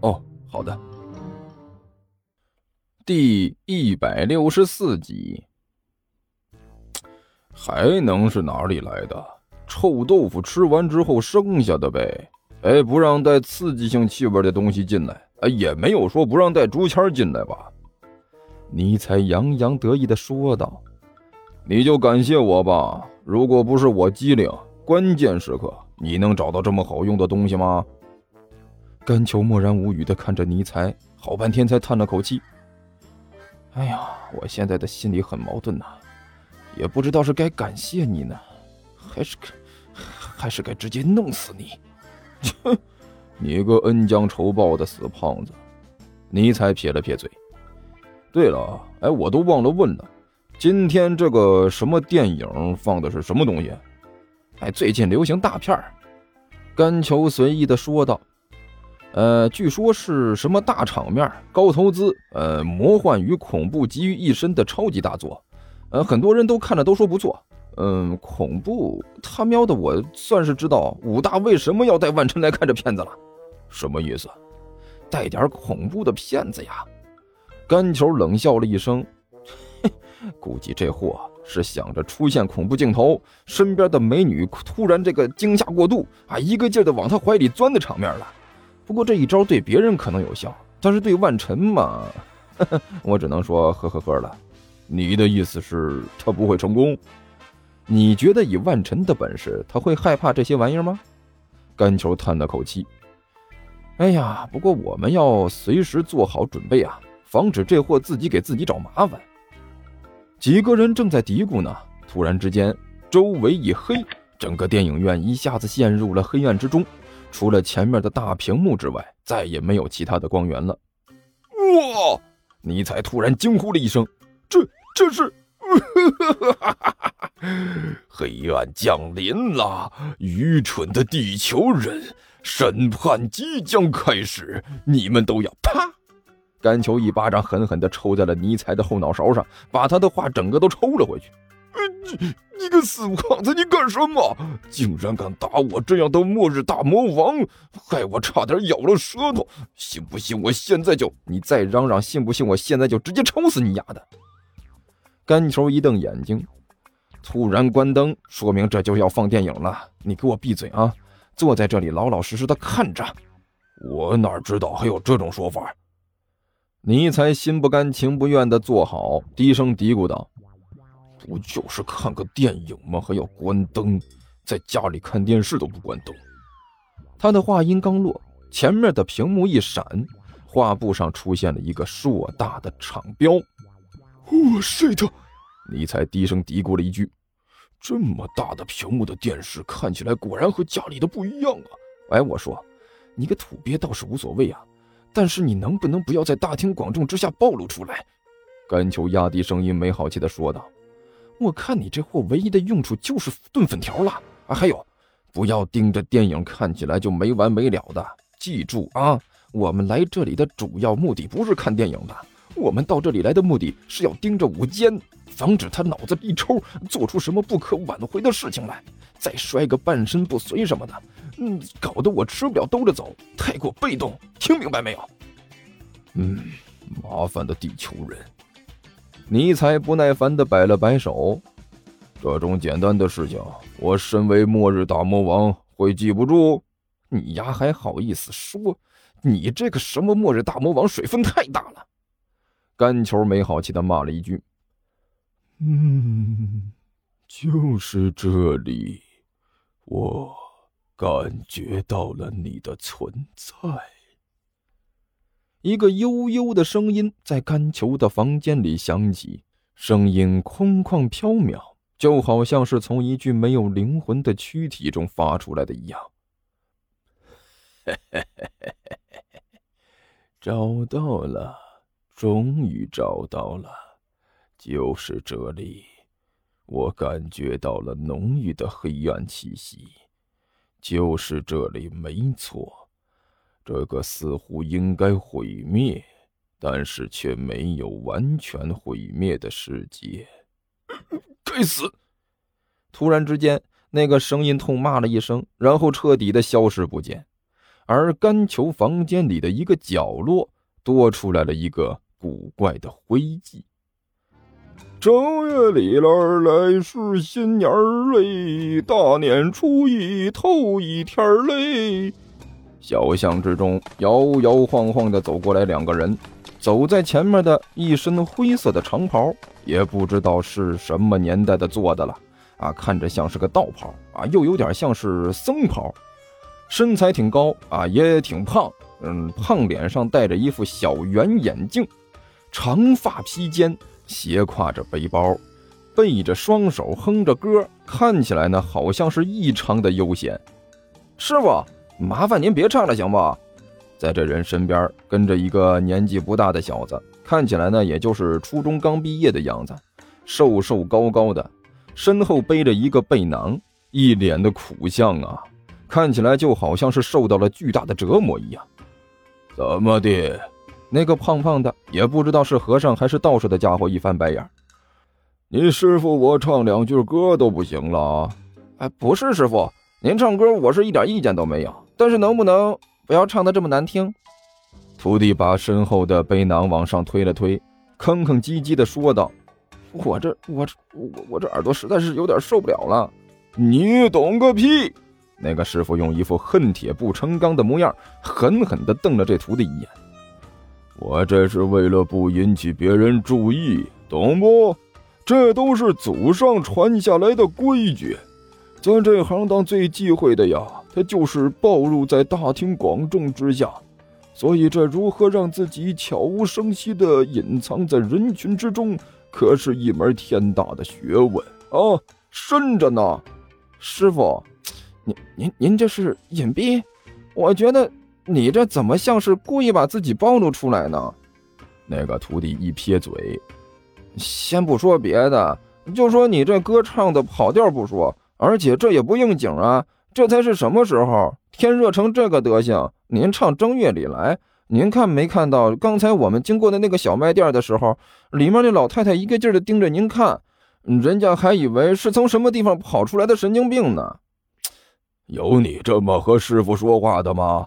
哦，好的。第一百六十四集，还能是哪里来的？臭豆腐吃完之后剩下的呗。哎，不让带刺激性气味的东西进来。哎，也没有说不让带竹签进来吧？尼采洋洋得意的说道：“你就感谢我吧。如果不是我机灵，关键时刻你能找到这么好用的东西吗？”甘球默然无语的看着尼采，好半天才叹了口气：“哎呀，我现在的心里很矛盾呐，也不知道是该感谢你呢，还是该，还是该直接弄死你。”哼，你个恩将仇报的死胖子！尼采撇了撇嘴。对了，哎，我都忘了问了，今天这个什么电影放的是什么东西？哎，最近流行大片儿。甘球随意的说道：“呃，据说是什么大场面、高投资，呃，魔幻与恐怖集于一身的超级大作。呃，很多人都看着都说不错。嗯，恐怖，他喵的，我算是知道武大为什么要带万晨来看这片子了。什么意思？带点恐怖的片子呀？”甘球冷笑了一声，估计这货是想着出现恐怖镜头，身边的美女突然这个惊吓过度啊，一个劲儿的往他怀里钻的场面了。不过这一招对别人可能有效，但是对万晨嘛，我只能说呵呵呵了。你的意思是，他不会成功？你觉得以万晨的本事，他会害怕这些玩意儿吗？甘球叹了口气，哎呀，不过我们要随时做好准备啊。防止这货自己给自己找麻烦。几个人正在嘀咕呢，突然之间，周围一黑，整个电影院一下子陷入了黑暗之中，除了前面的大屏幕之外，再也没有其他的光源了。哇！尼采突然惊呼了一声：“这这是……黑暗降临了！愚蠢的地球人，审判即将开始，你们都要啪！”甘球一巴掌狠狠地抽在了尼采的后脑勺上，把他的话整个都抽了回去。你你个死胖子，你干什么？竟然敢打我这样的末日大魔王，害我差点咬了舌头！信不信我现在就……你再嚷嚷，信不信我现在就直接抽死你丫的！甘球一瞪眼睛，突然关灯，说明这就要放电影了。你给我闭嘴啊！坐在这里老老实实的看着。我哪知道还有这种说法？尼才心不甘情不愿的坐好，低声嘀咕道：“不就是看个电影吗？还要关灯？在家里看电视都不关灯。”他的话音刚落，前面的屏幕一闪，画布上出现了一个硕大的厂标。“我塞的！”尼才低声嘀咕了一句：“这么大的屏幕的电视，看起来果然和家里的不一样啊！”哎，我说，你个土鳖倒是无所谓啊。但是你能不能不要在大庭广众之下暴露出来？甘球压低声音，没好气地说道：“我看你这货唯一的用处就是炖粉条了啊！还有，不要盯着电影看起来就没完没了的。记住啊，我们来这里的主要目的不是看电影的，我们到这里来的目的是要盯着武坚，防止他脑子一抽，做出什么不可挽回的事情来，再摔个半身不遂什么的。”嗯，搞得我吃不了兜着走，太过被动，听明白没有？嗯，麻烦的地球人。尼采不耐烦的摆了摆手，这种简单的事情，我身为末日大魔王会记不住？你丫还好意思说？你这个什么末日大魔王，水分太大了！干球没好气的骂了一句。嗯，就是这里，我。感觉到了你的存在。一个悠悠的声音在甘球的房间里响起，声音空旷飘渺，就好像是从一具没有灵魂的躯体中发出来的一样。找到了，终于找到了，就是这里。我感觉到了浓郁的黑暗气息，就是这里没错。这个似乎应该毁灭，但是却没有完全毁灭的世界。该死！突然之间，那个声音痛骂了一声，然后彻底的消失不见。而干球房间里的一个角落，多出来了一个古怪的灰迹。正月里来来是新年嘞，大年初一头一天嘞。小巷之中摇摇晃晃的走过来两个人，走在前面的一身灰色的长袍，也不知道是什么年代的做的了啊，看着像是个道袍啊，又有点像是僧袍。身材挺高啊，也挺胖，嗯，胖脸上戴着一副小圆眼镜，长发披肩。斜挎着背包，背着双手哼着歌，看起来呢好像是异常的悠闲。师傅，麻烦您别唱了，行不？在这人身边跟着一个年纪不大的小子，看起来呢也就是初中刚毕业的样子，瘦瘦高高的，身后背着一个背囊，一脸的苦相啊，看起来就好像是受到了巨大的折磨一样。怎么的？那个胖胖的，也不知道是和尚还是道士的家伙，一翻白眼：“你师傅我唱两句歌都不行了？哎，不是师傅，您唱歌我是一点意见都没有，但是能不能不要唱的这么难听？”徒弟把身后的背囊往上推了推，吭吭唧唧的说道：“我这我这我我这耳朵实在是有点受不了了。”你懂个屁！那个师傅用一副恨铁不成钢的模样，狠狠地瞪了这徒弟一眼。我这是为了不引起别人注意，懂不？这都是祖上传下来的规矩。咱这行当最忌讳的呀，他就是暴露在大庭广众之下。所以这如何让自己悄无声息地隐藏在人群之中，可是一门天大的学问啊，深着呢。师傅，您您您这是隐蔽？我觉得。你这怎么像是故意把自己暴露出来呢？那个徒弟一撇嘴，先不说别的，就说你这歌唱的跑调不说，而且这也不应景啊！这才是什么时候？天热成这个德行，您唱正月里来，您看没看到刚才我们经过的那个小卖店的时候，里面那老太太一个劲儿的盯着您看，人家还以为是从什么地方跑出来的神经病呢。有你这么和师傅说话的吗？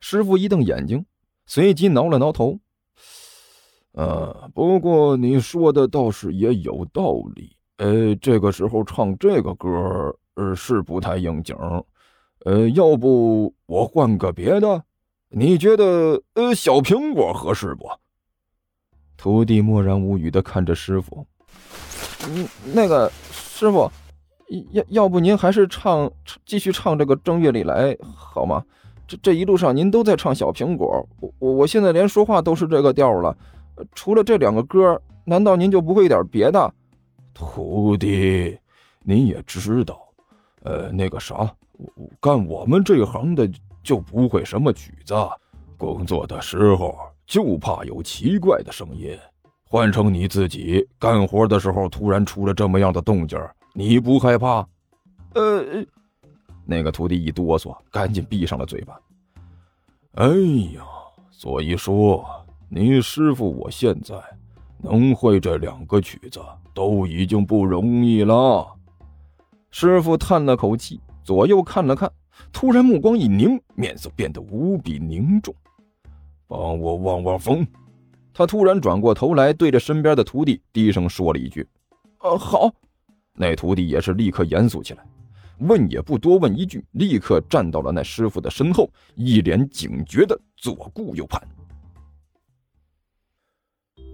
师傅一瞪眼睛，随即挠了挠头。呃，不过你说的倒是也有道理。呃，这个时候唱这个歌，呃，是不太应景。呃，要不我换个别的？你觉得呃，小苹果合适不？徒弟默然无语的看着师傅。嗯，那个师傅，要要不您还是唱，继续唱这个《正月里来》好吗？这这一路上您都在唱小苹果，我我我现在连说话都是这个调了，除了这两个歌，难道您就不会点别的？徒弟，您也知道，呃，那个啥，干我们这行的就不会什么曲子，工作的时候就怕有奇怪的声音。换成你自己干活的时候，突然出了这么样的动静，你不害怕？呃。那个徒弟一哆嗦，赶紧闭上了嘴巴。哎呀，所以说你师傅我现在能会这两个曲子，都已经不容易了。师傅叹了口气，左右看了看，突然目光一凝，面色变得无比凝重。帮我望望风。他突然转过头来，对着身边的徒弟低声说了一句：“呃，好。”那徒弟也是立刻严肃起来。问也不多问一句，立刻站到了那师傅的身后，一脸警觉的左顾右盼。